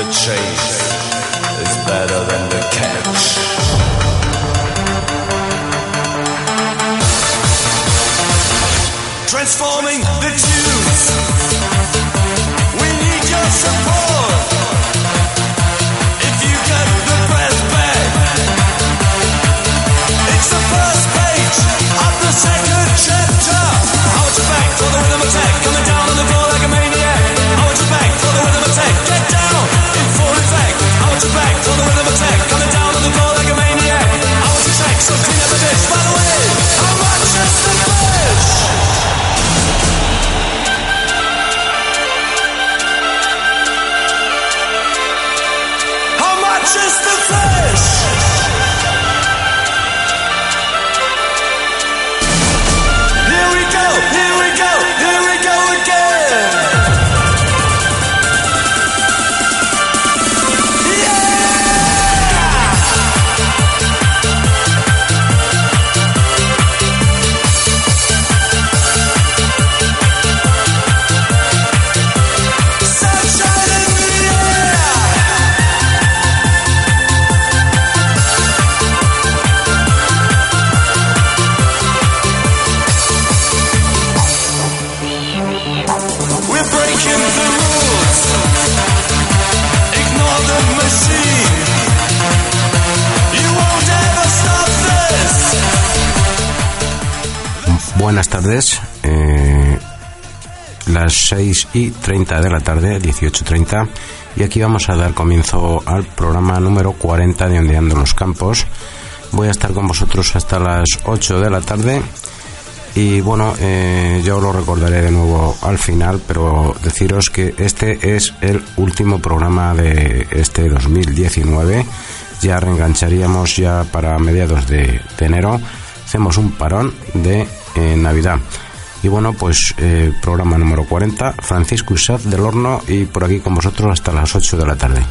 The chase is better than the catch. Transforming the tardes. eh, las 6 y 30 de la tarde, 18.30. Y aquí vamos a dar comienzo al programa número 40 de Ondeando los Campos. Voy a estar con vosotros hasta las 8 de la tarde. Y bueno, eh, yo lo recordaré de nuevo al final, pero deciros que este es el último programa de este 2019. Ya reengancharíamos ya para mediados de, de enero. Hacemos un parón de eh, Navidad. Y bueno, pues eh, programa número 40, Francisco Isaz del Horno y por aquí con vosotros hasta las 8 de la tarde.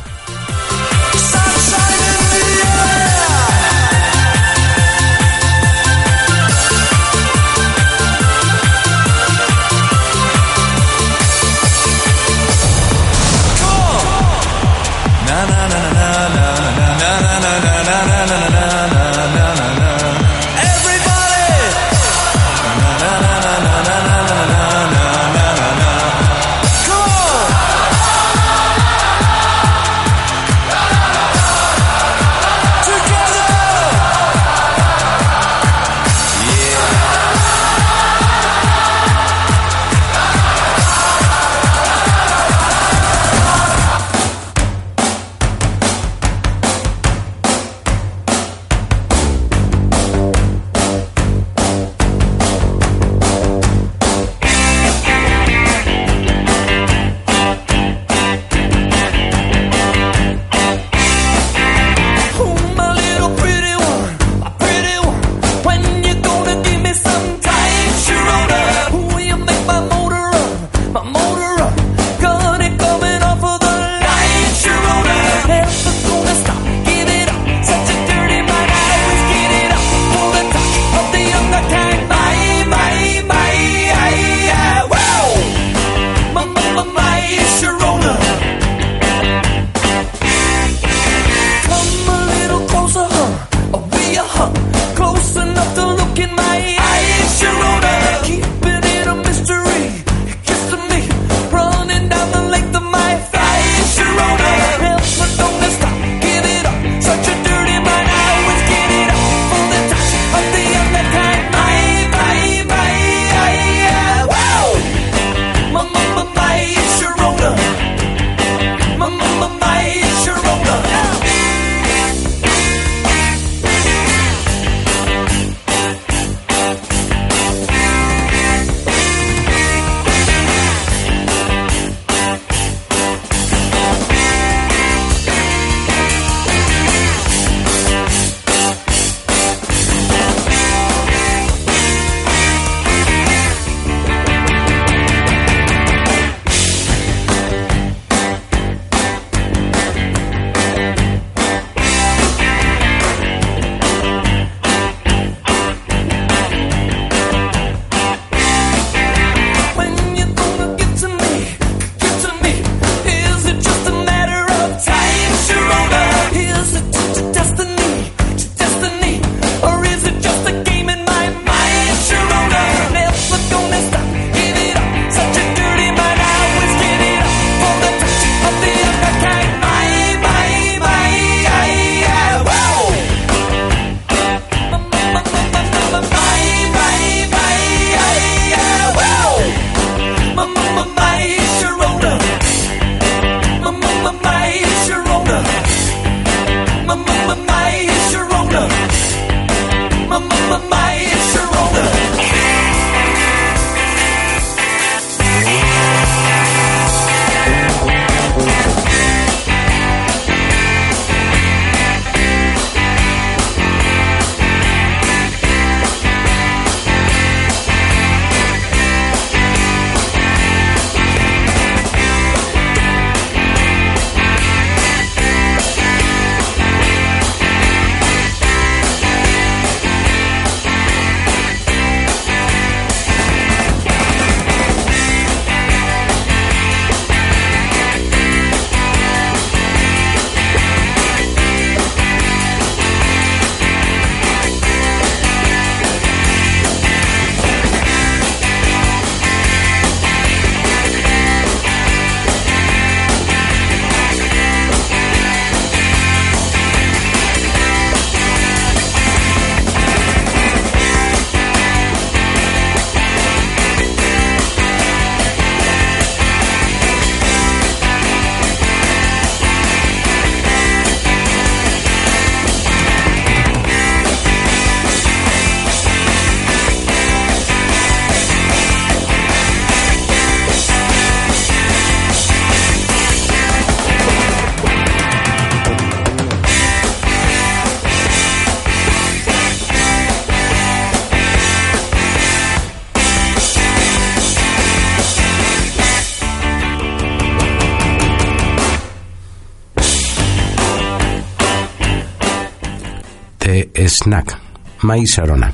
Maíz Arona.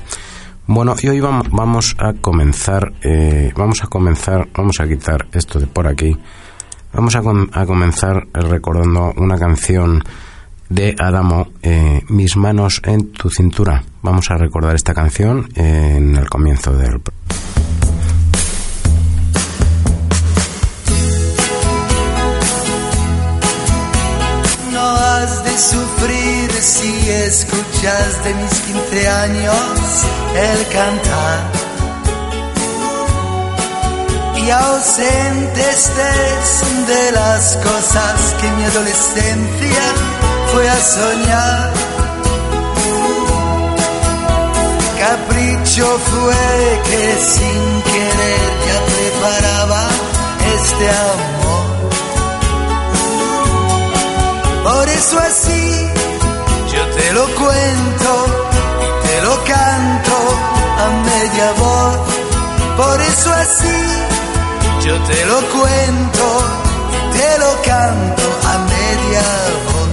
Bueno, y hoy vamos, a comenzar, eh, vamos a comenzar, vamos a quitar esto de por aquí. Vamos a, a comenzar recordando una canción de Adamo, eh, Mis manos en tu cintura. Vamos a recordar esta canción en el comienzo del... No has de sufrir si escuchas de mis 15 años el cantar. Y ausente estés de las cosas que mi adolescencia fue a soñar. Capricho fue que sin querer ya preparaba este amor. Por eso así lo cuento y te lo canto a media voz. Por eso así yo te lo cuento y te lo canto a media voz.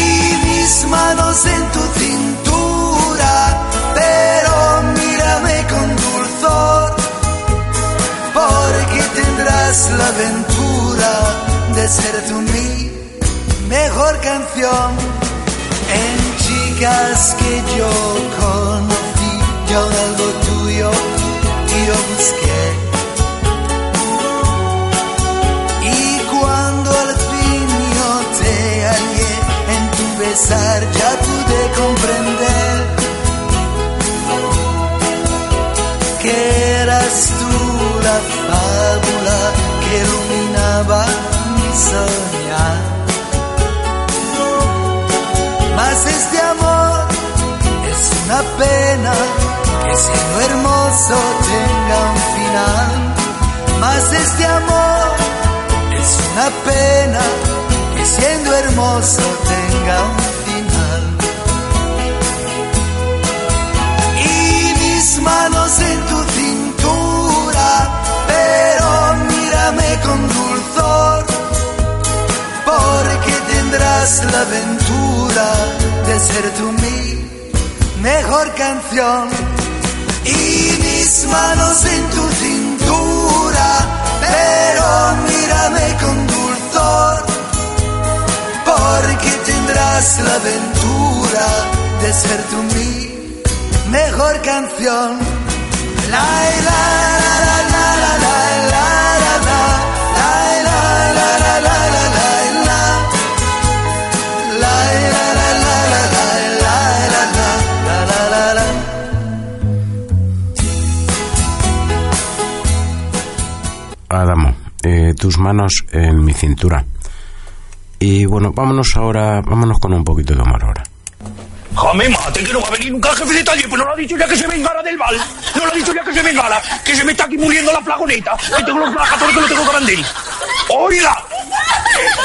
Y mis manos en tu cintura, pero mírame con dulzor porque tendrás la aventura de ser mejor canción. En chicas que yo conocí, yo algo tuyo y yo busqué. Y cuando al fin yo te hallé en tu besar, ya pude comprender que eras tú la fábula que iluminaba mi soñar. Una pena que siendo hermoso tenga un final. Mas este amor es una pena que siendo hermoso tenga un final. y mis manos en tu cintura, pero mírame con dulzor, porque tendrás la aventura de ser tú mi mejor canción. Y mis manos en tu cintura, pero mírame con dulzor, porque tendrás la aventura de ser tú mi mejor canción. La la la manos en mi cintura. Y bueno, vámonos ahora, vámonos con un poquito de humor ahora. Jame mate, que no va a venir nunca el jefe de taller, pues no lo ha dicho ya que se vengara del bal. No lo ha dicho ya que se vengara, que se me está aquí muriendo la flagoneta, que tengo los plagatones que lo tengo grande. ¡Oiga!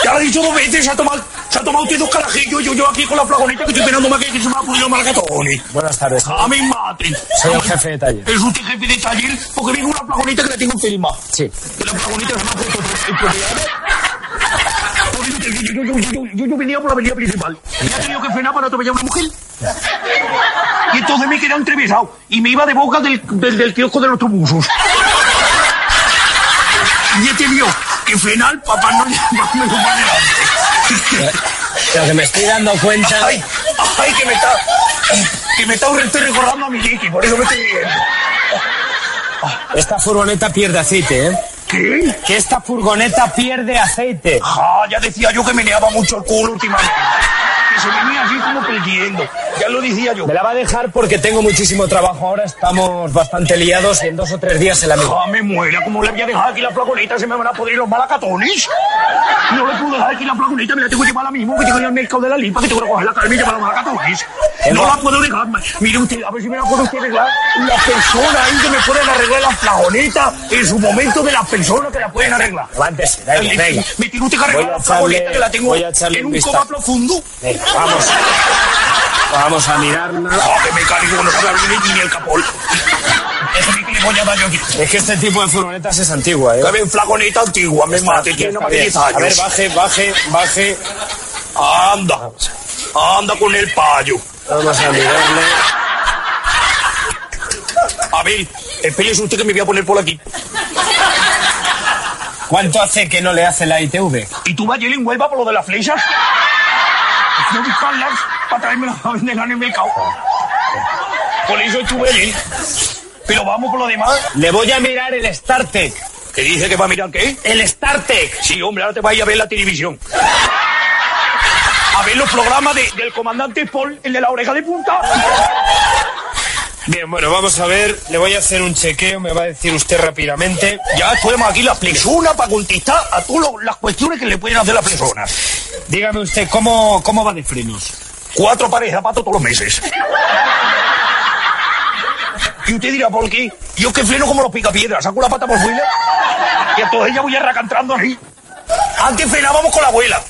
Ya lo ha dicho dos veces, se ha tomado, se ha tomado usted dos carajillos, yo, yo aquí con la flagoneta que estoy esperando más que, que se me ha podido marcatones. Buenas tardes. Jame mate. Soy el jefe de taller. ¿Es usted jefe de taller? Porque vengo una flagoneta que la tengo encima. Sí. La flagoneta se me ha puesto que yo, yo, yo, yo, yo, yo venía por la avenida principal y ha tenido que frenar para atropellar a una mujer. Y entonces me quedé entrevesado y me iba de boca del, del, del kiosco de los autobusos. Y he tenido que frenar para no llevarme lo que me estoy dando cuenta. Ay, ay, que me está, que me está estoy recordando a mi Nicky, por eso me estoy viendo. Esta furgoneta pierde aceite, ¿eh? ¿Qué? Que esta furgoneta pierde aceite. Ah, ya decía yo que meneaba mucho el culo últimamente. Que se venía así como perdiendo. Ya lo decía yo. Me la va a dejar porque tengo muchísimo trabajo ahora. Estamos bastante liados y en dos o tres días se la mismo. Ah, me muera, como le voy a dejar aquí la flagoneta, se me van a poder los malacatones. No le puedo dejar aquí la flagoneta, me la tengo que llevar ahora mismo, que tengo que ir al mercado de la lipa, que tengo que coger la carne y llevar los malacatones. No la puedo dejar, ma- mire usted, a ver si me la puede usted arreglar. La persona ahí que me pueden arreglar la flagoneta en su momento de las personas que la pueden arreglar. Levántese, venga, venga. Me tiene usted que arreglar la flagoneta que la tengo en un coma profundo. Venga, vamos. Vamos a mirarla. Ah, que mecánico no sabe abrir ni el capol. A. Es que este tipo de furgonetas es antigua, ¿eh? Dame flagoneta antigua, me mate, tiene Está más de bien. 10 años. A ver, baje, baje, baje. Anda. Anda con el payo. Vamos a mirarle. A ver, espérese usted que me voy a poner por aquí. ¿Cuánto hace que no le hace la ITV? ¿Y tú vas ayer en Huelva por lo de las flechas? Fui a buscarlas para traérmelas a venderlas en el mercado. Por eso estuve allí. Pero vamos por lo demás. Le voy a mirar el StarTech. ¿Qué dice que va a mirar qué? El StarTech. Sí, hombre, ahora te vas a ir a ver la televisión. A ver los programas de- del comandante Paul, el de la oreja de punta. Bien, bueno, vamos a ver. Le voy a hacer un chequeo. Me va a decir usted rápidamente. Ya tenemos aquí la persona para contestar a todas las cuestiones que le pueden hacer las personas. Dígame usted, ¿cómo, cómo va de frenos? Cuatro pares de zapatos todos los meses. Y usted dirá, ¿por qué? Yo que freno como los picapiedras, saco la pata por fuera y entonces ya voy arrancando así. Antes frenábamos con la abuela.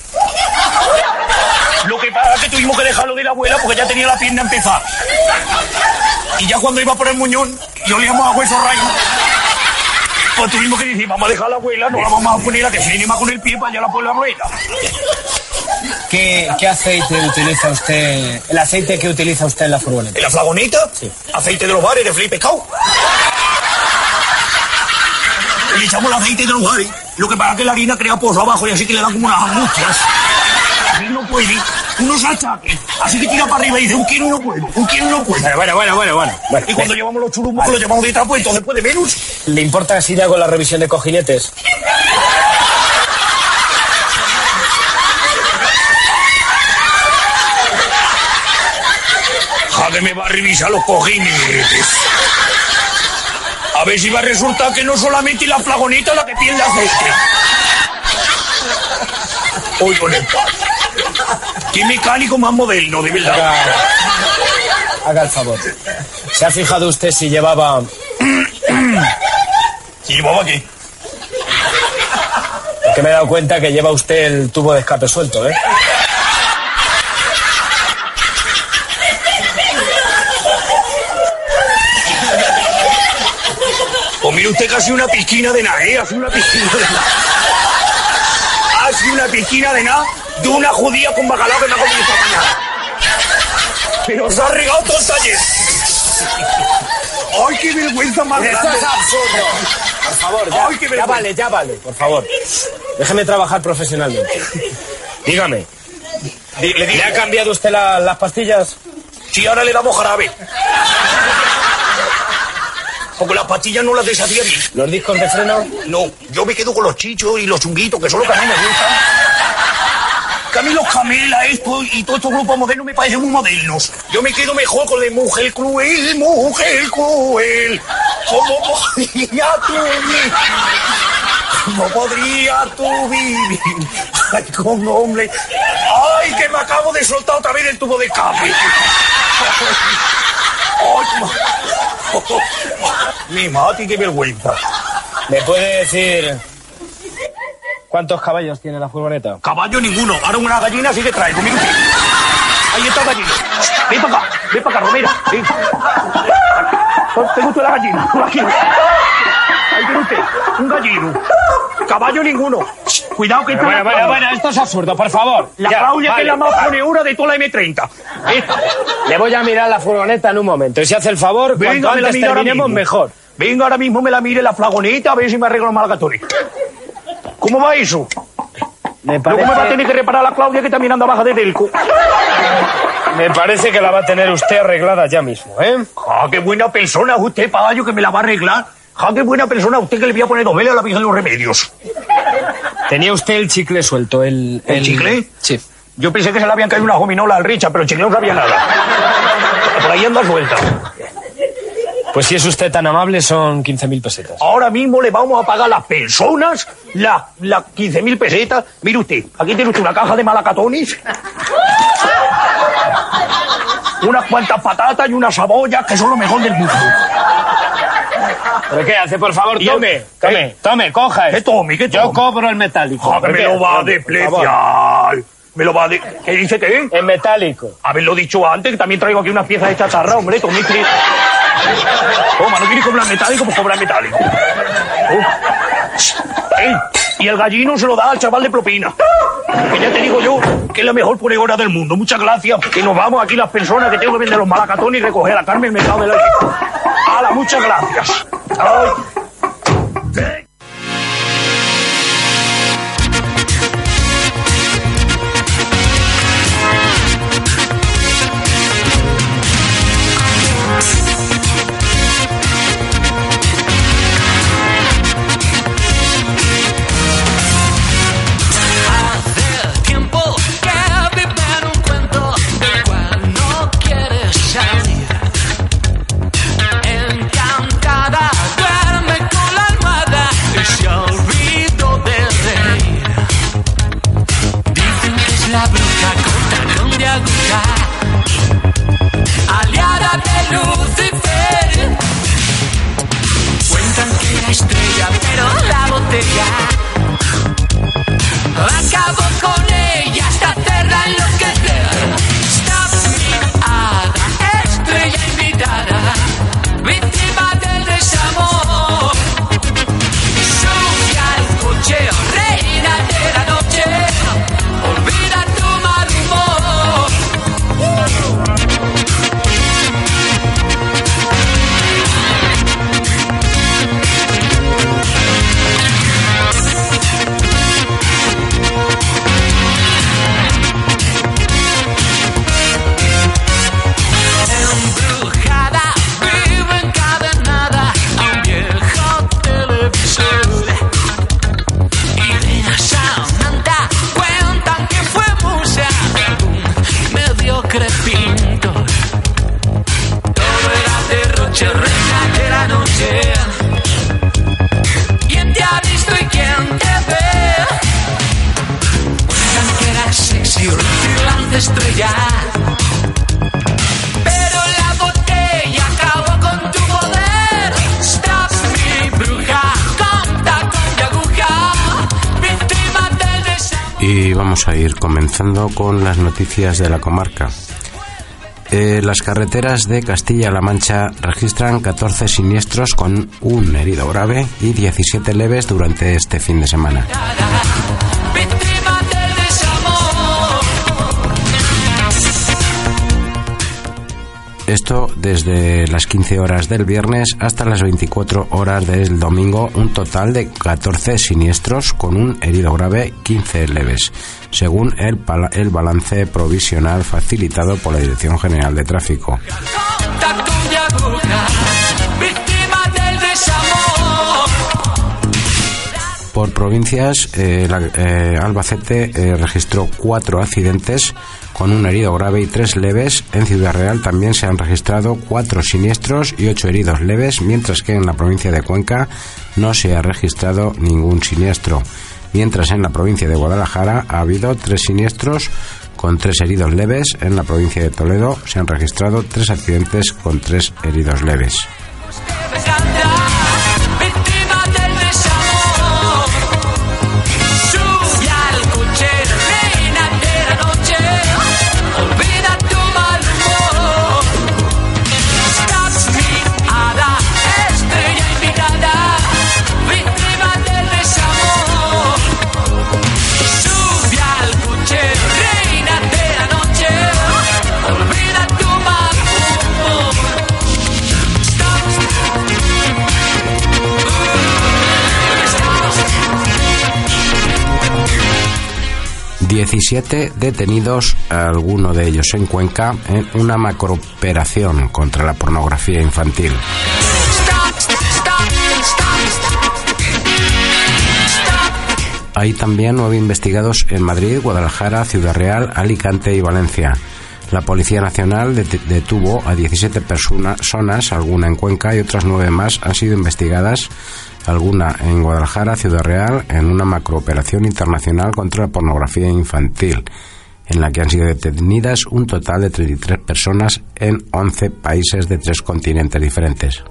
Lo que pasa es que tuvimos que dejarlo de la abuela porque ya tenía la pierna empezada. Y ya cuando iba por el muñón, yo le a hueso rayo. Pues tuvimos que decir, vamos a dejar a la abuela, no la vamos a poner a que frene más con el pie para allá la la rueda. ¿Qué, qué aceite utiliza usted? El aceite que utiliza usted en la furgoneta. ¿En la flagoneta? Aceite de los bares de Felipe Pescado. Le echamos el aceite de los bares. Lo que pasa es que la harina crea pozo abajo y así que le dan como unas angustias. Así no puede. Unos achaques. Así que tira para arriba y dice, un quiero no puedo, un quiero no puedo. Bueno, bueno, bueno, bueno. bueno. Y cuando llevamos los churumos, los llevamos de trapo, entonces puede menos. ¿Le importa si le hago la revisión de cojinetes? Ja, que me va a revisar los cojinetes. A ver si va a resultar que no solamente la flagoneta la que pierde aceite. Hoy con el padre. Qué mecánico más moderno, de verdad. Haga, haga el favor. ¿Se ha fijado usted si llevaba... ¿Y llevaba qué? Que me he dado cuenta que lleva usted el tubo de escape suelto, ¿eh? Pues mire usted casi una piscina de nada, ¿eh? Hace una piscina de nada. Hace una piscina de nada de una judía con bacalao que me ha comido esta mañana. Pero se ha regado todo el taller. ¡Ay, qué vergüenza más grande! absurdo! Por favor, ya, Ay, qué ya vale, ya vale, por favor. Déjeme trabajar profesionalmente. Dígame, Le ¿le digo, ha cambiado usted la- las pastillas? si ahora le damos jarabe. Porque las pastillas no las deshacía bien. ¿Los discos de freno? No, yo me quedo con los chichos y los chunguitos, que son los que a mí me gustan. Los camela, esto y todos estos grupos modernos me parecen muy modernos. Yo me quedo mejor con la mujer cruel, mujer cruel. ¿Cómo podría tú vivir? ¿Cómo podría tú vivir? Ay, con hombre. Ay, que me acabo de soltar otra vez el tubo de ma- Mi mati, qué vergüenza. ¿Me puede decir cuántos caballos tiene la furgoneta? Caballo ninguno. Ahora una gallina sí que traigo. Mira usted. Ahí está el gallino. Ven para acá. Ven para acá, Romera. Ven. Tengo usted la gallina. Aquí. Ahí tiene usted. Un gallino. Caballo ninguno. Cuidado que está Bueno, bueno, bueno, esto es absurdo, por favor. La Ya, Claudia que es vale, la más vale. poneura de toda la M30. Esta. Le voy a mirar la furgoneta en un momento. Y si hace el favor, cuanto Venga, la antes terminemos, mismo. mejor. Venga, ahora mismo me la mire la flagoneta a ver si me arreglo los malgatones. ¿Cómo va eso? Me Luego me va a parece, tener que reparar la Claudia que también anda baja de Delco. me parece que la va a tener usted arreglada ya mismo, ¿eh? ¡Ah, qué buena persona usted, pagallo, que me la va a arreglar! ¡Ah, qué buena persona usted que le voy a poner dos velas a la Virgen de los Remedios! Tenía usted el chicle suelto, el... ¿El chicle? Sí. Yo pensé que se le habían caído una gominola al Richa, pero el chicle no sabía nada. Por ahí anda suelta. Pues si es usted tan amable, son 15.000 pesetas. Ahora mismo le vamos a pagar a las personas las las 15.000 pesetas. Mire usted, aquí tiene usted una caja de malacatones. Unas cuantas patatas y unas cebollas que son lo mejor del mundo. ¿Pero qué hace? Por favor, yo- tome, tome, ¿Eh? tome, coja. ¿Qué esto. tome? ¿Qué Yo tome? cobro el metálico. ¿Por me qué? lo va a despreciar. Me lo va a de... ¿Qué dice qué? En metálico. Haberlo dicho antes, que también traigo aquí unas piezas de chacharra, hombre, Cri- Toma, ¿no quieres cobrar metálico? Pues cobra metálico. Y el gallino se lo da al chaval de propina. Que ya te digo yo que es la mejor polegona del mundo. Muchas gracias. Que nos vamos aquí las personas que tengo que vender los malacatones y recoger a Carmen Mercado de la ¡Hala, muchas gracias! Ay. Con las noticias de la comarca. Eh, las carreteras de Castilla-La Mancha registran 14 siniestros con un herido grave y 17 leves durante este fin de semana. Esto desde las 15 horas del viernes hasta las 24 horas del domingo, un total de 14 siniestros con un herido grave, 15 leves, según el, el balance provisional facilitado por la Dirección General de Tráfico. Por provincias, eh, eh, Albacete eh, registró cuatro accidentes con un herido grave y tres leves. En Ciudad Real también se han registrado cuatro siniestros y ocho heridos leves, mientras que en la provincia de Cuenca no se ha registrado ningún siniestro. Mientras en la provincia de Guadalajara ha habido tres siniestros con tres heridos leves. En la provincia de Toledo se han registrado tres accidentes con tres heridos leves. 17 detenidos, alguno de ellos en Cuenca, en una macrooperación contra la pornografía infantil. Hay también nueve investigados en Madrid, Guadalajara, Ciudad Real, Alicante y Valencia. La Policía Nacional det- detuvo a 17 personas, alguna en Cuenca y otras nueve más han sido investigadas, alguna en Guadalajara, Ciudad Real, en una macrooperación internacional contra la pornografía infantil, en la que han sido detenidas un total de 33 personas en 11 países de tres continentes diferentes.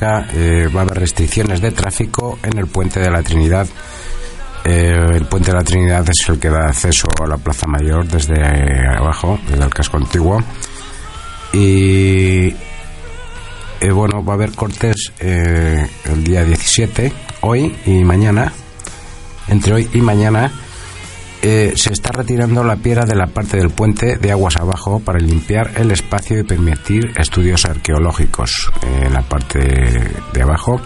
Eh, va a haber restricciones de tráfico en el puente de la Trinidad. Eh, el puente de la Trinidad es el que da acceso a la Plaza Mayor desde abajo, desde el casco antiguo. Y eh, bueno, va a haber cortes eh, el día 17, hoy y mañana. Entre hoy y mañana eh, se está retirando la piedra de la parte del puente de aguas abajo para limpiar el espacio y permitir estudios arqueológicos eh, en la parte de abajo.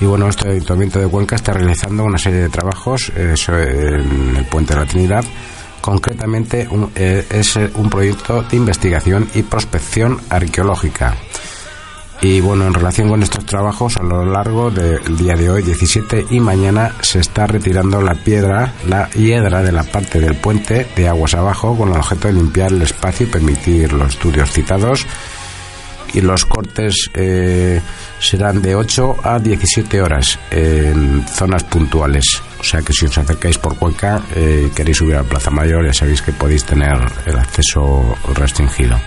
Y bueno, este Ayuntamiento de Cuenca está realizando una serie de trabajos eh, en el puente de la Trinidad. Concretamente, es un proyecto de investigación y prospección arqueológica. Y bueno, en relación con estos trabajos, a lo largo del día de hoy, 17 y mañana, se está retirando la piedra, la hiedra de la parte del puente de aguas abajo con el objeto de limpiar el espacio y permitir los estudios citados. Y los cortes eh, serán de 8 a 17 horas en zonas puntuales. O sea que si os acercáis por Cuenca eh, y queréis subir a la Plaza Mayor, ya sabéis que podéis tener el acceso restringido.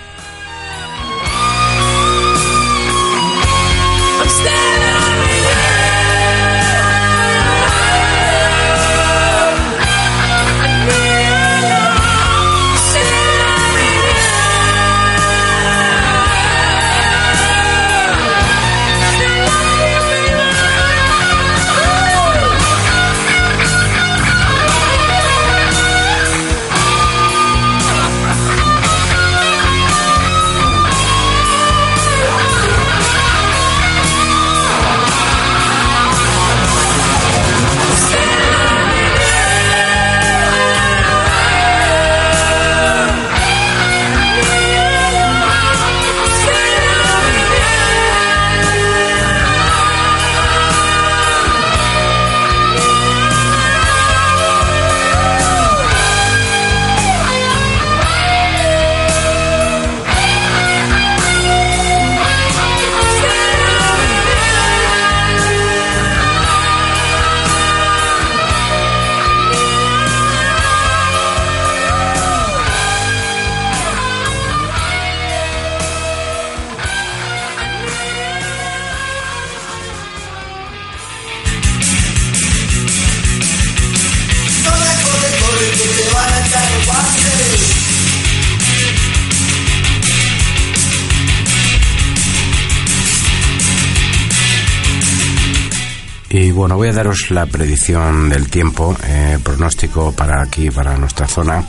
La predicción del tiempo, eh, pronóstico para aquí, para nuestra zona.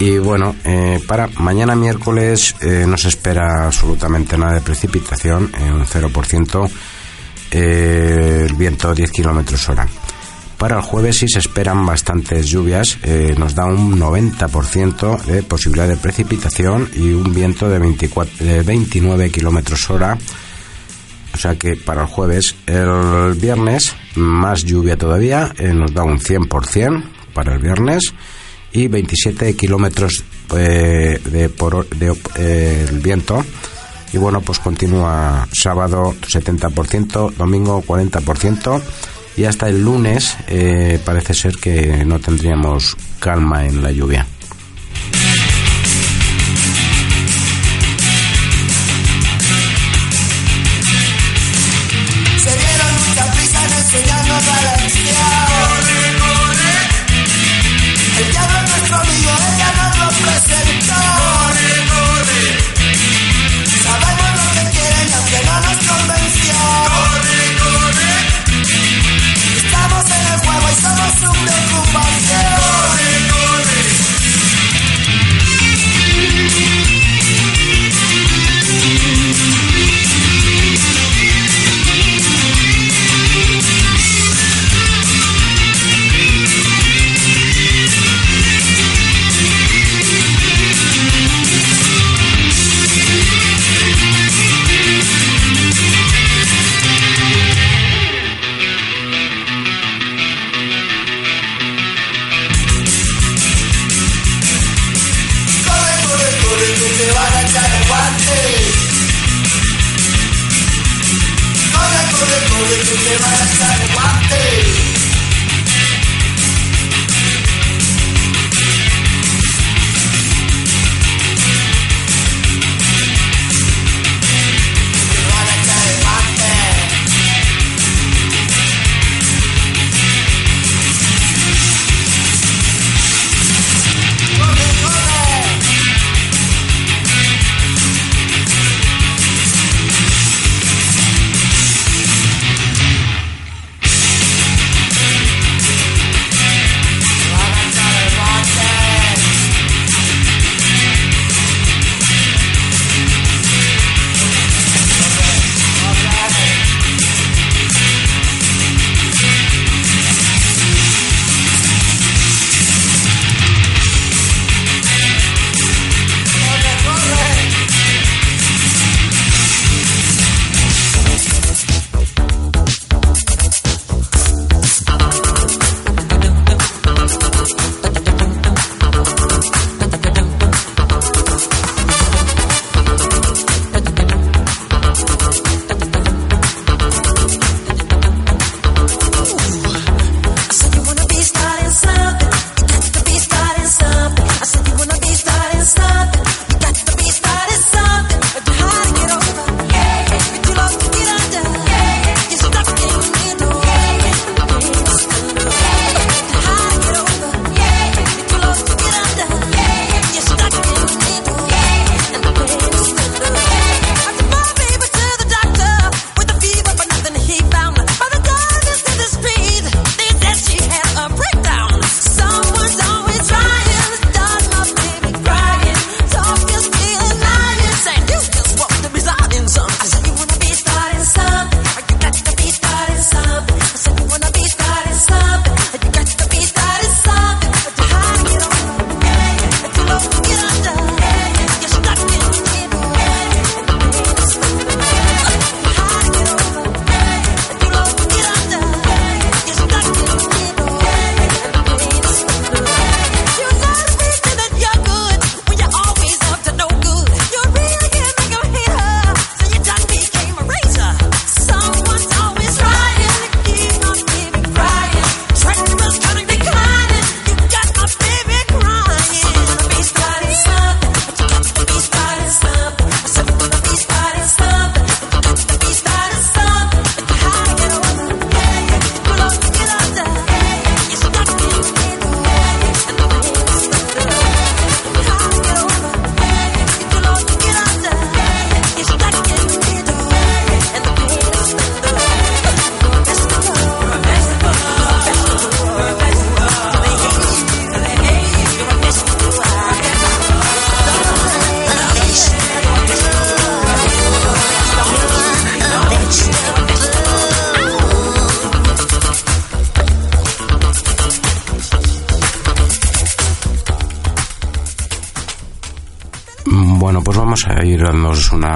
Y bueno, eh, para mañana miércoles eh, no se espera absolutamente nada de precipitación, un 0%, eh, el viento 10 kilómetros hora. Para el jueves sí se esperan bastantes lluvias, nos da un 90% de posibilidad de precipitación y un viento de, 24, de 29 kilómetros hora. O sea que para el jueves, el viernes, más lluvia todavía, eh, nos da un 100% para el viernes y 27 kilómetros eh, de por de, eh, el viento. Y bueno, pues continúa sábado 70%, domingo 40% y hasta el lunes eh, parece ser que no tendríamos calma en la lluvia.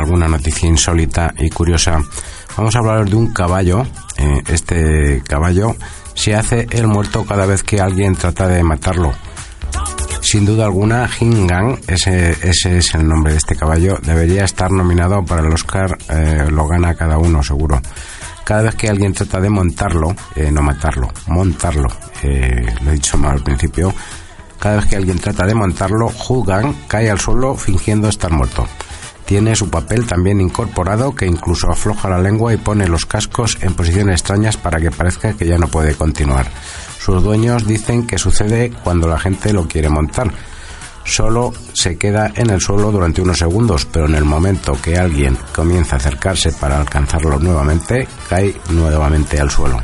Alguna noticia insólita y curiosa. Vamos a hablar de un caballo. Eh, este caballo se hace el muerto cada vez que alguien trata de matarlo. Sin duda alguna, Hingang, ese, ese es el nombre de este caballo, debería estar nominado para el Oscar, eh, lo gana cada uno seguro. Cada vez que alguien trata de montarlo, eh, no matarlo, montarlo, lo he dicho mal al principio, cada vez que alguien trata de montarlo, Hugan cae al suelo fingiendo estar muerto. Tiene su papel también incorporado que incluso afloja la lengua y pone los cascos en posiciones extrañas para que parezca que ya no puede continuar. Sus dueños dicen que sucede cuando la gente lo quiere montar. Solo se queda en el suelo durante unos segundos, pero en el momento que alguien comienza a acercarse para alcanzarlo nuevamente, cae nuevamente al suelo.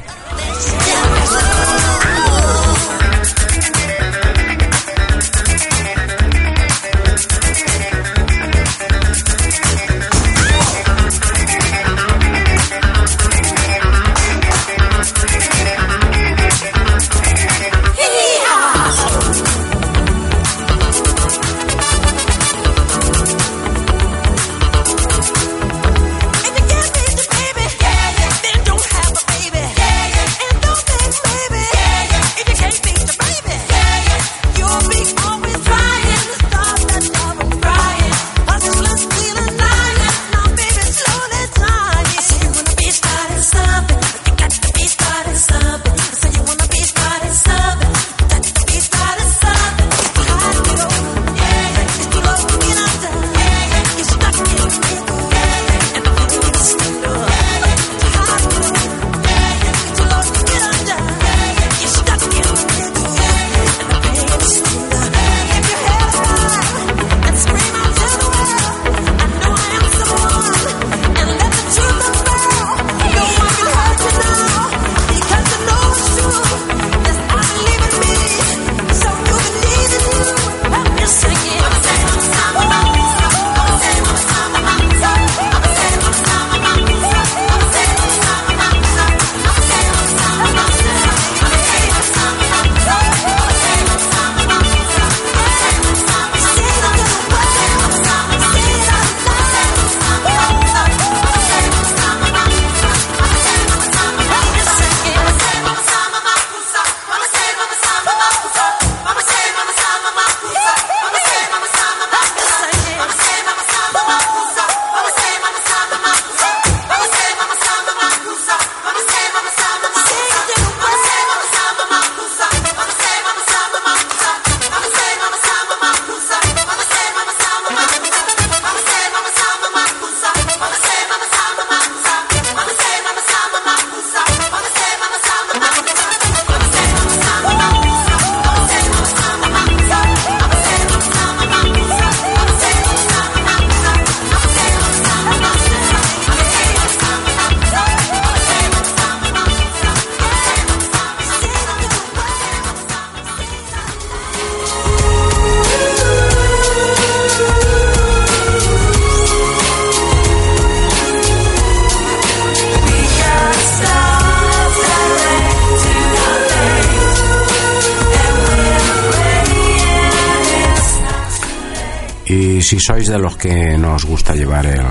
Y si sois de los que nos gusta llevar el,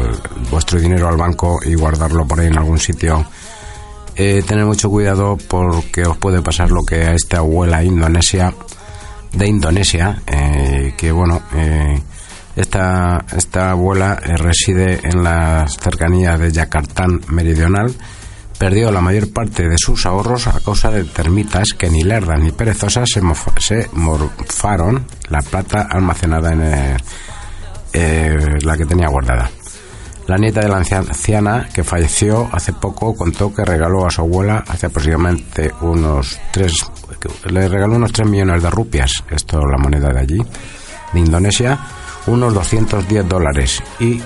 vuestro dinero al banco y guardarlo por ahí en algún sitio, eh, tened mucho cuidado porque os puede pasar lo que a esta abuela indonesia de Indonesia, eh, que bueno, eh, esta, esta abuela reside en las cercanías de Yakarta meridional, perdió la mayor parte de sus ahorros a causa de termitas que ni lerdas ni perezosas se, mof- se morfaron la plata almacenada en el- eh, la que tenía guardada. La nieta de la ancia- anciana que falleció hace poco contó que regaló a su abuela hace aproximadamente unos 3 le regaló unos 3 millones de rupias, esto es la moneda de allí, de Indonesia, unos 210 dólares y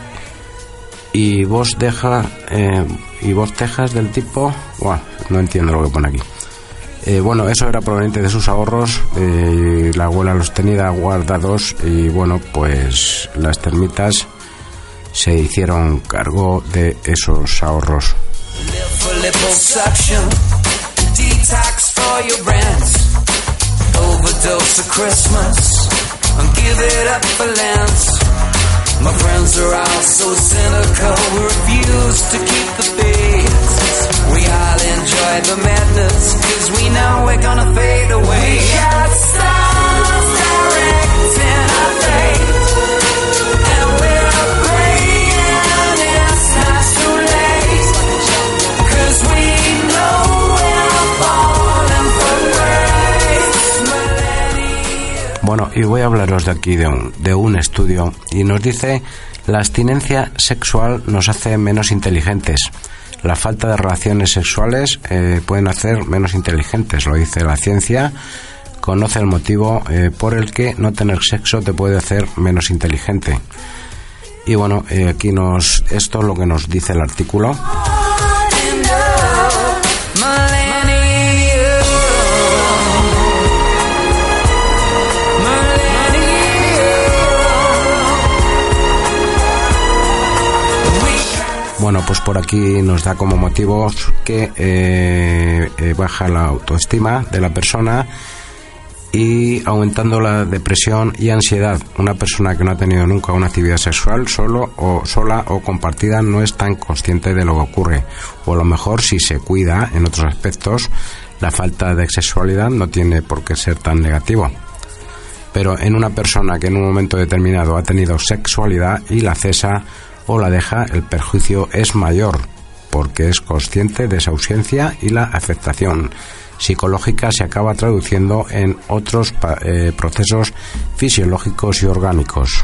y vos deja eh, y vos tejas del tipo no entiendo lo que pone aquí Eh, bueno eso era proveniente de sus ahorros eh, la abuela los tenía guardados y bueno pues las termitas se hicieron cargo de esos ahorros. My friends are all so cynical, we refuse to keep the faith. We all enjoy the madness, cause we know we're gonna fade away. Bueno, y voy a hablaros de aquí de un estudio y nos dice la abstinencia sexual nos hace menos inteligentes. La falta de relaciones sexuales eh, pueden hacer menos inteligentes, lo dice la ciencia. Conoce el motivo eh, por el que no tener sexo te puede hacer menos inteligente. Y bueno, eh, aquí nos esto es lo que nos dice el artículo. Bueno, pues por aquí nos da como motivos que eh, eh, baja la autoestima de la persona y aumentando la depresión y ansiedad. Una persona que no ha tenido nunca una actividad sexual solo o sola o compartida no es tan consciente de lo que ocurre. O a lo mejor si se cuida en otros aspectos, la falta de sexualidad no tiene por qué ser tan negativo. Pero en una persona que en un momento determinado ha tenido sexualidad y la cesa o la deja, el perjuicio es mayor porque es consciente de esa ausencia y la afectación psicológica se acaba traduciendo en otros eh, procesos fisiológicos y orgánicos.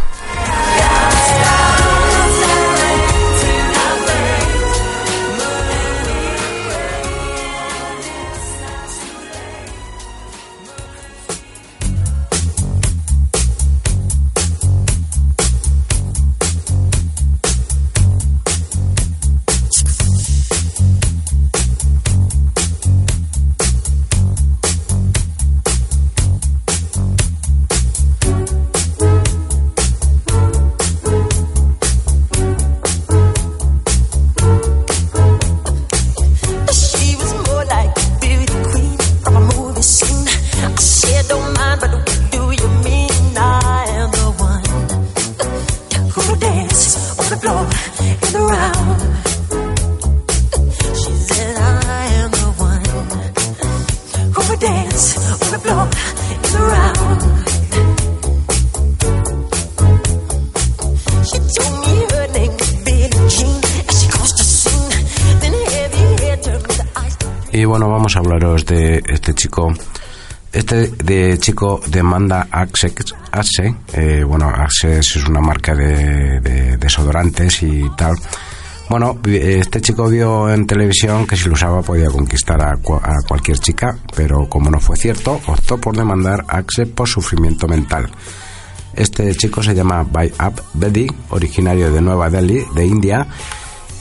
Demanda Axe, Axe eh, bueno, Axe es una marca de, de desodorantes y tal. Bueno, este chico vio en televisión que si lo usaba podía conquistar a, a cualquier chica, pero como no fue cierto, optó por demandar a Axe por sufrimiento mental. Este chico se llama By Up Bedi, originario de Nueva Delhi, de India,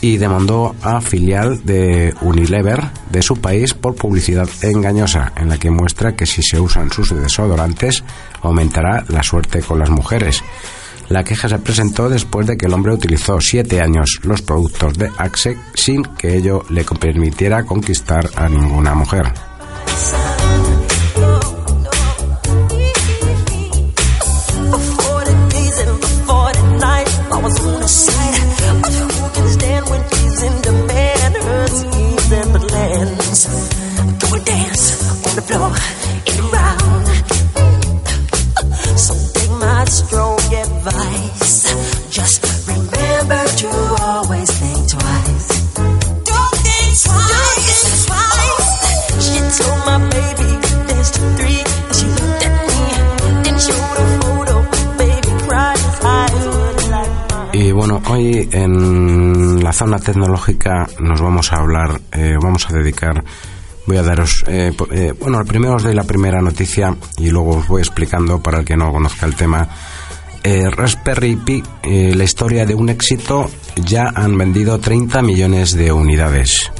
y demandó a filial de Unilever de su país por publicidad engañosa, en la que muestra que si se usan sus desodorantes aumentará la suerte con las mujeres. La queja se presentó después de que el hombre utilizó siete años los productos de Axe sin que ello le permitiera conquistar a ninguna mujer. Hoy en la zona tecnológica nos vamos a hablar, eh, vamos a dedicar, voy a daros, eh, eh, bueno, primero os doy la primera noticia y luego os voy explicando para el que no conozca el tema. Eh, Raspberry Pi, eh, la historia de un éxito, ya han vendido 30 millones de unidades.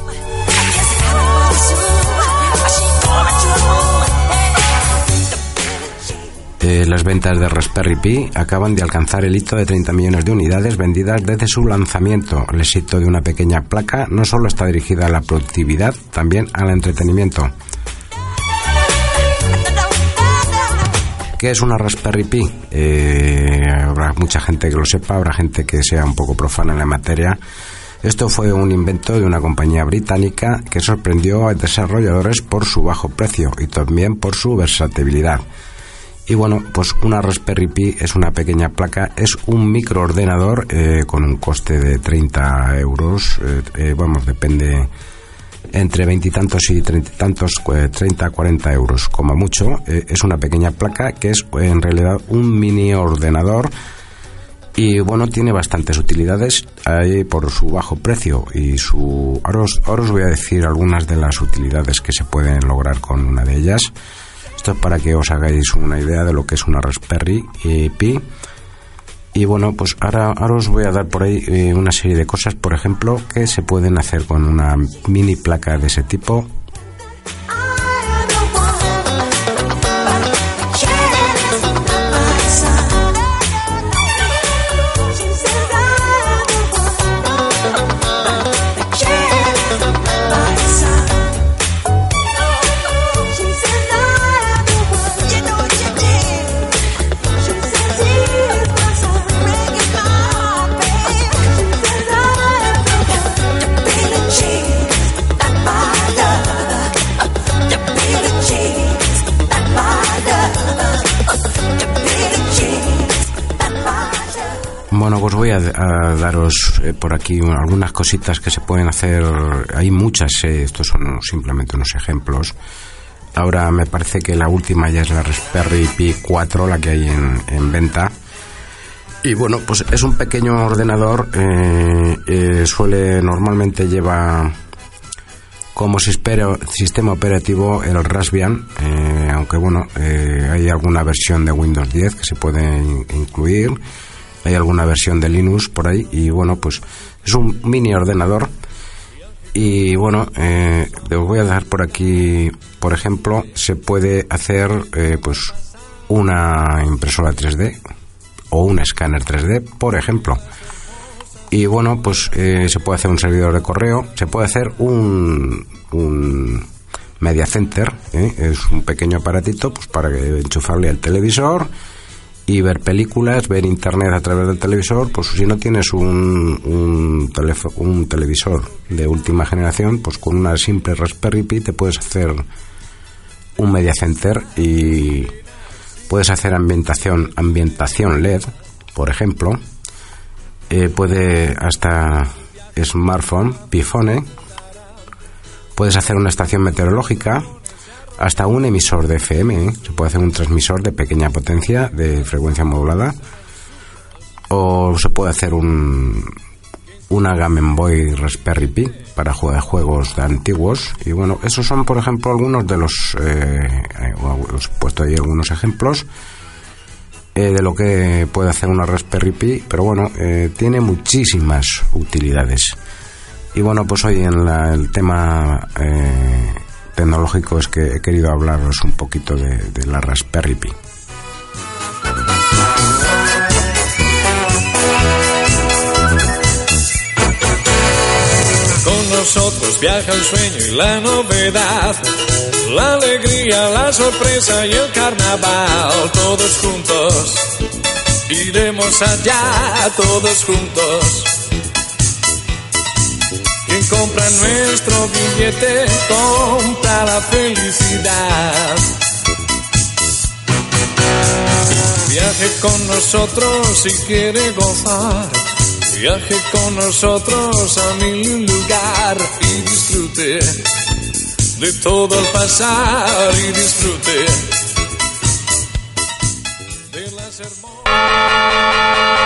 Eh, las ventas de Raspberry Pi acaban de alcanzar el hito de 30 millones de unidades vendidas desde su lanzamiento. El éxito de una pequeña placa no solo está dirigida a la productividad, también al entretenimiento. ¿Qué es una Raspberry Pi? Eh, habrá mucha gente que lo sepa, habrá gente que sea un poco profana en la materia. Esto fue un invento de una compañía británica que sorprendió a desarrolladores por su bajo precio y también por su versatilidad. Y bueno, pues una Raspberry Pi es una pequeña placa, es un microordenador eh, con un coste de 30 euros, eh, eh, vamos, depende entre veintitantos y treinta tantos, eh, 30 40 euros como mucho. Es una pequeña placa que es en realidad un mini ordenador y bueno, tiene bastantes utilidades ahí por su bajo precio y su... Ahora os voy a decir algunas de las utilidades que se pueden lograr con una de ellas. Esto es para que os hagáis una idea de lo que es una Raspberry Pi. Y bueno, pues ahora, ahora os voy a dar por ahí eh, una serie de cosas, por ejemplo, que se pueden hacer con una mini placa de ese tipo. Pues voy a, daros eh, por aquí algunas cositas que se pueden hacer. Hay muchas, eh, estos son simplemente unos ejemplos. Ahora me parece que la última ya es la Raspberry Pi 4, la que hay en, en venta. Y bueno, pues es un pequeño ordenador. eh, eh, suele, normalmente lleva como sistema operativo el Raspbian, aunque bueno, hay alguna versión de Windows 10 que se puede in- incluir, hay alguna versión de Linux por ahí y bueno, pues es un mini ordenador y bueno, eh, os voy a dejar por aquí, por ejemplo, se puede hacer eh, pues una impresora 3D o un escáner 3D, por ejemplo. Y bueno, pues eh, se puede hacer un servidor de correo, se puede hacer un, un media center, ¿eh? es un pequeño aparatito pues para enchufarle al televisor y ver películas, ver internet a través del televisor, pues si no tienes un, un, un televisor de última generación, pues con una simple Raspberry Pi te puedes hacer un media center y puedes hacer ambientación ambientación LED, por ejemplo, eh, puede hasta smartphone, pifone, puedes hacer una estación meteorológica, hasta un emisor de FM, ¿eh? se puede hacer un transmisor de pequeña potencia, de frecuencia modulada, o se puede hacer un una Game Boy Raspberry Pi para jugar juegos antiguos y bueno esos son por ejemplo algunos de los eh, eh, os he puesto ahí algunos ejemplos de lo que puede hacer una Raspberry Pi, pero bueno, tiene muchísimas utilidades. Y bueno, pues hoy en la- el tema tecnológico es que he querido hablaros un poquito de, de la Raspberry Pi. Con nosotros viaja el sueño y la novedad, la alegría, la sorpresa y el carnaval, todos juntos. Iremos allá, todos juntos. Compra nuestro billete, compra la felicidad. Viaje con nosotros si quiere gozar. Viaje con nosotros a mi lugar y disfrute de todo el pasar y disfrute de las hermosas.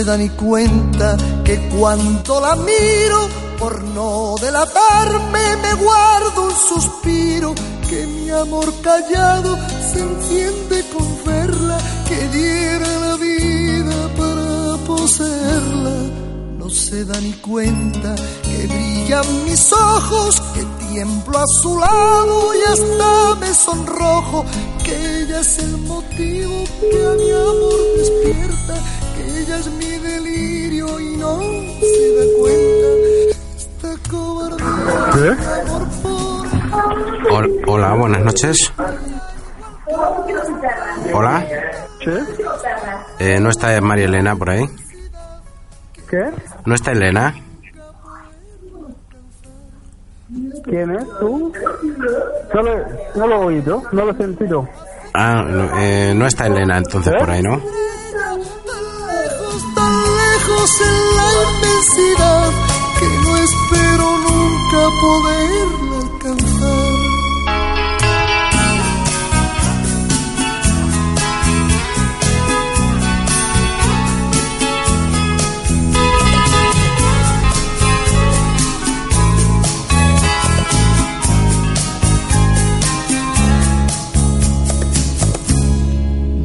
Se da ni cuenta que cuando la miro, por no delatarme, me guardo un suspiro, que mi amor callado se enciende con verla, que diera la vida para poseerla. No se da ni cuenta que brillan mis ojos, que tiemblo a su lado y hasta me sonrojo, que ella es el motivo que a mi amor ella es mi delirio y no se da cuenta. Esta cobardía Hola, buenas noches. Hola. Eh, ¿No está María Elena por ahí? ¿Qué? ¿No está Elena? ¿Quién es tú? No lo, no lo he oído, no lo he sentido. Ah, no, eh, no está Elena entonces por ahí, ¿no? Inmensidad que no espero nunca poderla alcanzar.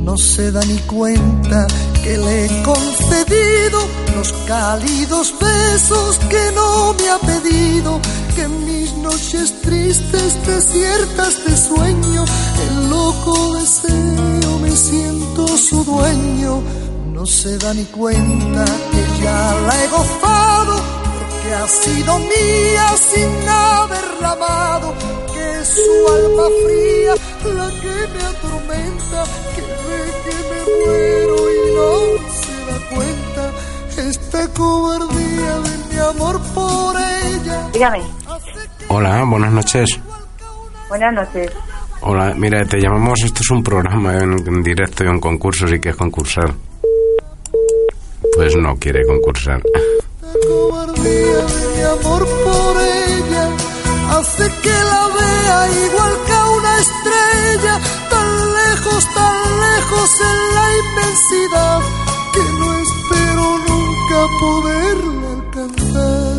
no se da ni cuenta que le he concedido los cálidos besos que no me ha pedido, que en mis noches tristes, desiertas de sueño, el loco deseo me siento su dueño. No se da ni cuenta que ya la he gozado, porque ha sido mía sin haberla amado, que es su alma fría la que me atormenta, que ve que me muero y no esta cobardía de mi amor por ella. Dígame, Hola, buenas noches. buenas noches. Hola, mira, te llamamos, esto es un programa en, en directo y un concurso, si quieres concursar. Pues no quiere concursar. Esta cobardía de mi amor por ella hace que la vea igual que a una estrella, tan lejos, tan lejos en la inmensidad, que no espero nunca poderla alcanzar.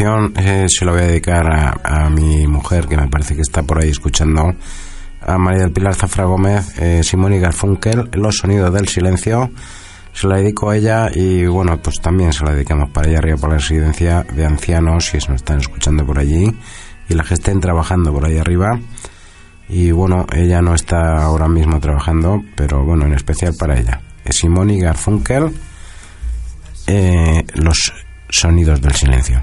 Eh, se la voy a dedicar a, mi mujer, que me parece que está por ahí escuchando, a María del Pilar Zafra Gómez, eh, Simón y Garfunkel, Los Sonidos del Silencio. Se la dedico a ella y bueno, pues también se la dedicamos para allá arriba, por la residencia de ancianos, si nos están escuchando por allí, y las que estén trabajando por ahí arriba. Y bueno, ella no está ahora mismo trabajando, pero bueno, en especial para ella. Simón y Garfunkel, eh, Los Sonidos del Silencio.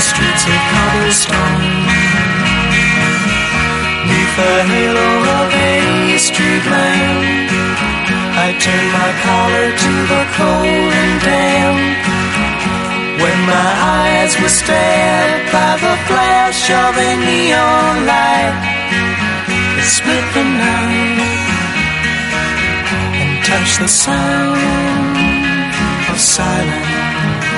streets of cobblestone. Neath the halo of a street lamp, I turned my collar to the cold and damp. When my eyes were stared by the flash of a neon light it split the night and touched the sound of silence.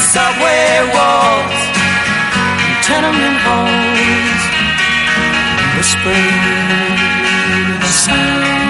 subway walls, and tenement halls, whispering the sounds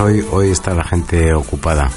hoy, hoy está la gente ocupada.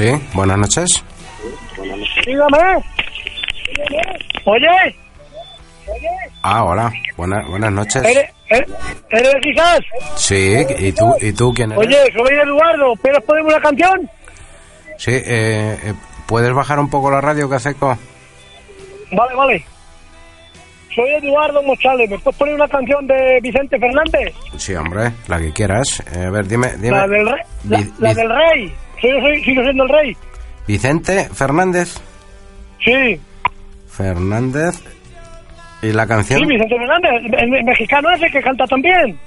Sí, buenas noches. Dígame. Oye, Ah, hola. Buenas, buenas noches. ¿eres, eres, eres quizás? Sí, ¿y tú, ¿y tú quién eres? Oye, soy Eduardo. ¿Pero podemos una canción? Sí, eh, eh, ¿puedes bajar un poco la radio, Caseco? Vale, vale. Soy Eduardo Mochales. ¿Me puedes poner una canción de Vicente Fernández? Sí, hombre, la que quieras. Eh, a ver, dime, dime. La del rey. La, del rey. Soy, soy- sigo siendo el rey. Vicente Fernández. Sí. Fernández. ¿Y la canción? Sí, Vicente Fernández. El, el mexicano ese que canta también.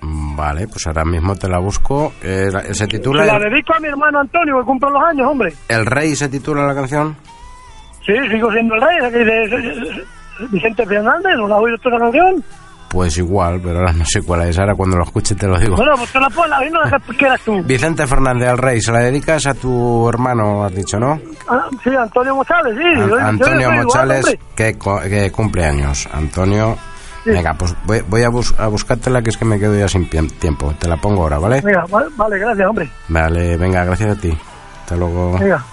Mm, Vale, pues ahora mismo te la busco. Eh, la- se Se titula la el, dedico a mi hermano Antonio, que cumple los años, hombre. El Rey, se titula la canción. Sí, sigo siendo el rey. Vicente Fernández, ¿no la oído esta canción? Pues igual, pero ahora no sé cuál es. Ahora cuando lo escuche te lo digo. Bueno, pues te la no la que quieras tú. Vicente Fernández el Rey, se la dedicas a tu hermano, has dicho, ¿no? Ah, sí, Antonio Mochales, sí. An- yo- Antonio Mochales, que, que cumple años. Antonio, Sí. venga, pues voy, voy a, bus- a buscártela que es que me quedo ya sin tiempo. Te la pongo ahora, ¿vale? Venga, vale, vale, gracias, hombre. Vale, venga, gracias a ti. Hasta luego. Venga.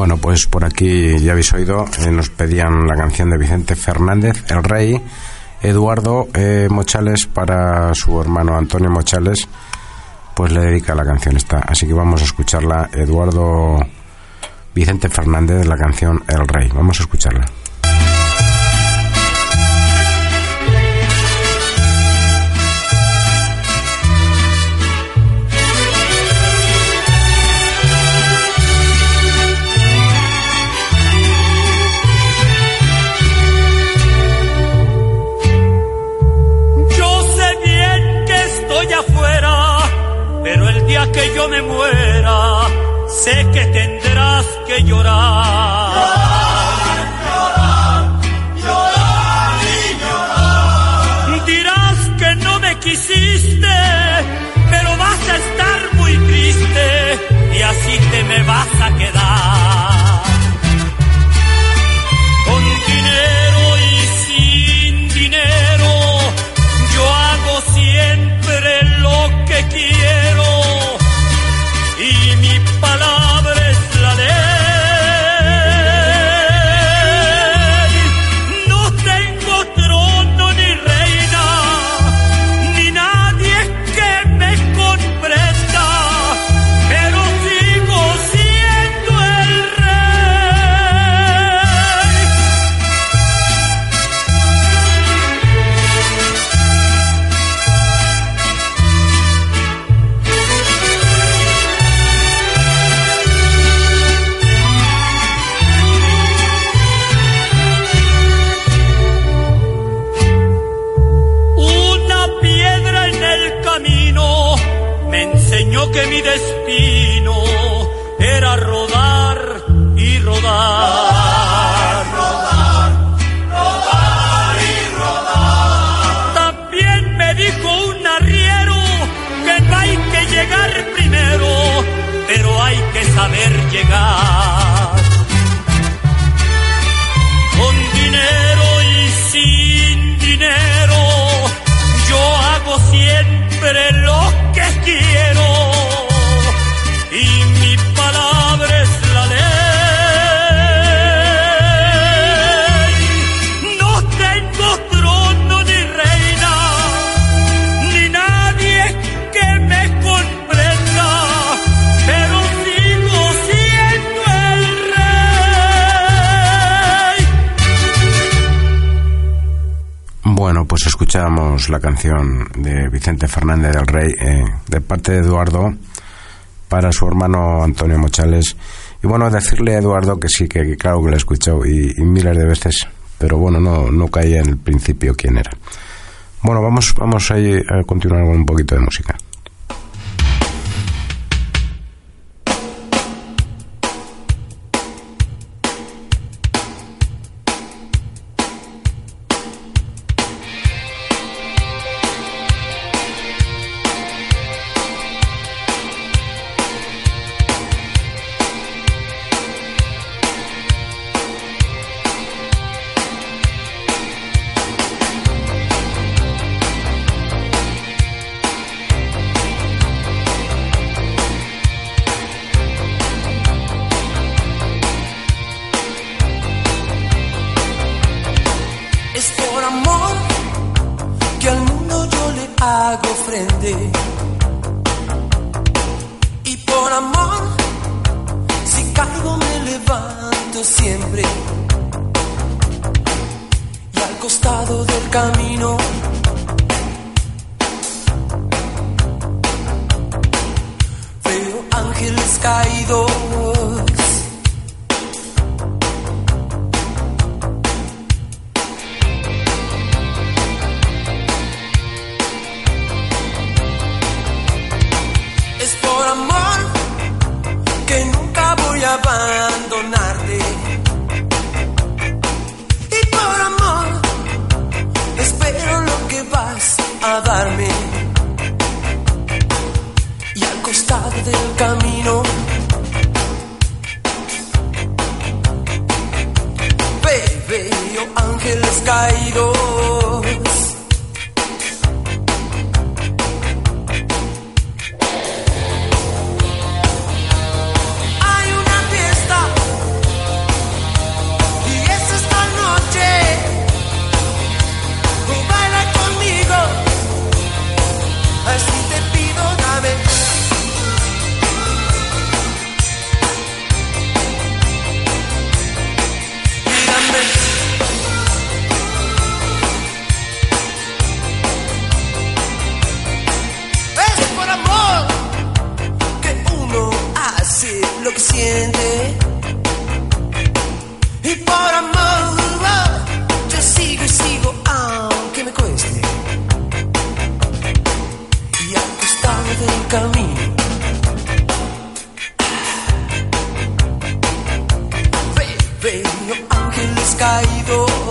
Bueno, pues por aquí ya habéis oído, eh, nos pedían la canción de Vicente Fernández, El Rey, Eduardo eh, Mochales para su hermano Antonio Mochales, pues le dedica la canción esta. Así que vamos a escucharla, Eduardo Vicente Fernández, la canción El Rey. Vamos a escucharla. Sé que tendrás que llorar. reloj escuchábamos la canción de Vicente Fernández del Rey eh, de parte de Eduardo para su hermano Antonio Mochales. Y bueno, decirle a Eduardo que sí, que, claro que lo he escuchado y, y miles de veces, pero bueno, no, no caía en el principio quién era. Bueno, vamos, vamos a, a continuar con un poquito de música. Ángeles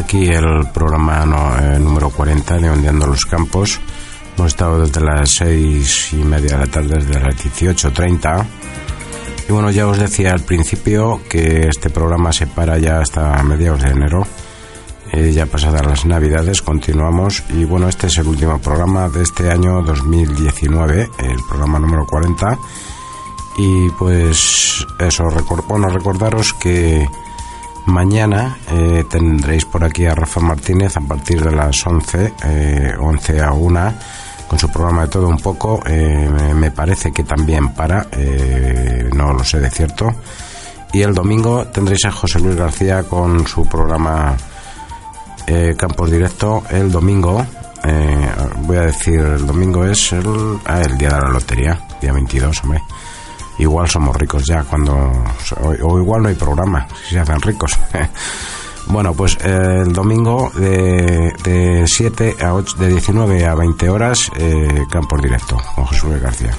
aquí el programa no- eh, número 40 de Ondeando los Campos. Hemos estado desde las seis y media de la tarde, desde las 18.30. Y bueno, ya os decía al principio que este programa se para ya hasta mediados de enero. Eh, ya pasadas las navidades continuamos y bueno, este es el último programa de este año 2019, el programa número 40. Y pues eso, recor- bueno, recordaros que mañana eh, tendréis por aquí a Rafa Martínez a partir de las 11, eh, 11 a 1, con su programa de todo un poco. Eh, me- parece que también para, eh, no lo sé de cierto. Y el domingo tendréis a José Luis García con su programa Campos Directo el domingo. voy a decir, el domingo es el, ah, el día de la lotería, día 22, hombre. Igual somos ricos ya cuando. O, igual no hay programa, si se hacen ricos. bueno, pues eh, el domingo de, de 7 a 8, de 19 a 20 horas, eh, Campos Directo con Jesús García.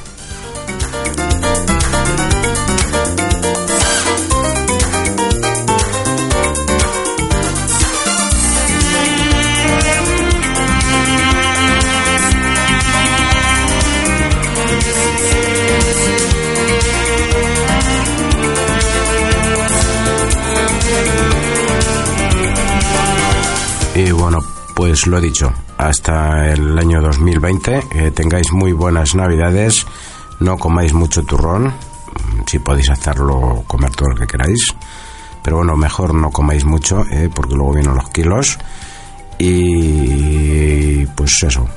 Pues lo he dicho, hasta el año 2020, que tengáis muy buenas navidades, no comáis mucho turrón, mm, si podéis hacerlo, comer todo lo que queráis, pero bueno, mejor no comáis mucho, eh, porque luego vienen los kilos. Y pues eso,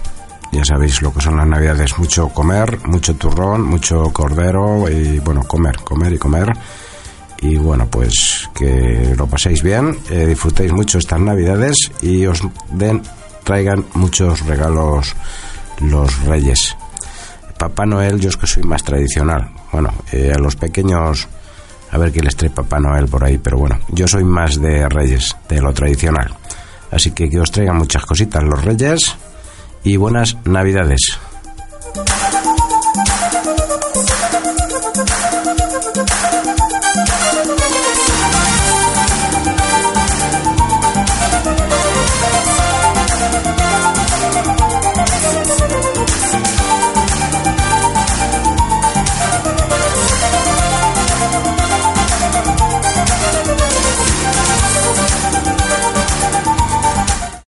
ya sabéis lo que son las navidades, mucho comer, mucho turrón, mucho cordero y bueno, comer, comer y comer. Y bueno, pues que lo paséis bien, eh, disfrutéis mucho estas navidades y os den, traigan muchos regalos los reyes. Papá Noel, yo es que soy más tradicional. Bueno, eh, a los pequeños, a ver qué les trae Papá Noel por ahí, pero bueno, yo soy más de reyes, de lo tradicional. Así que que os traigan muchas cositas los reyes y buenas navidades.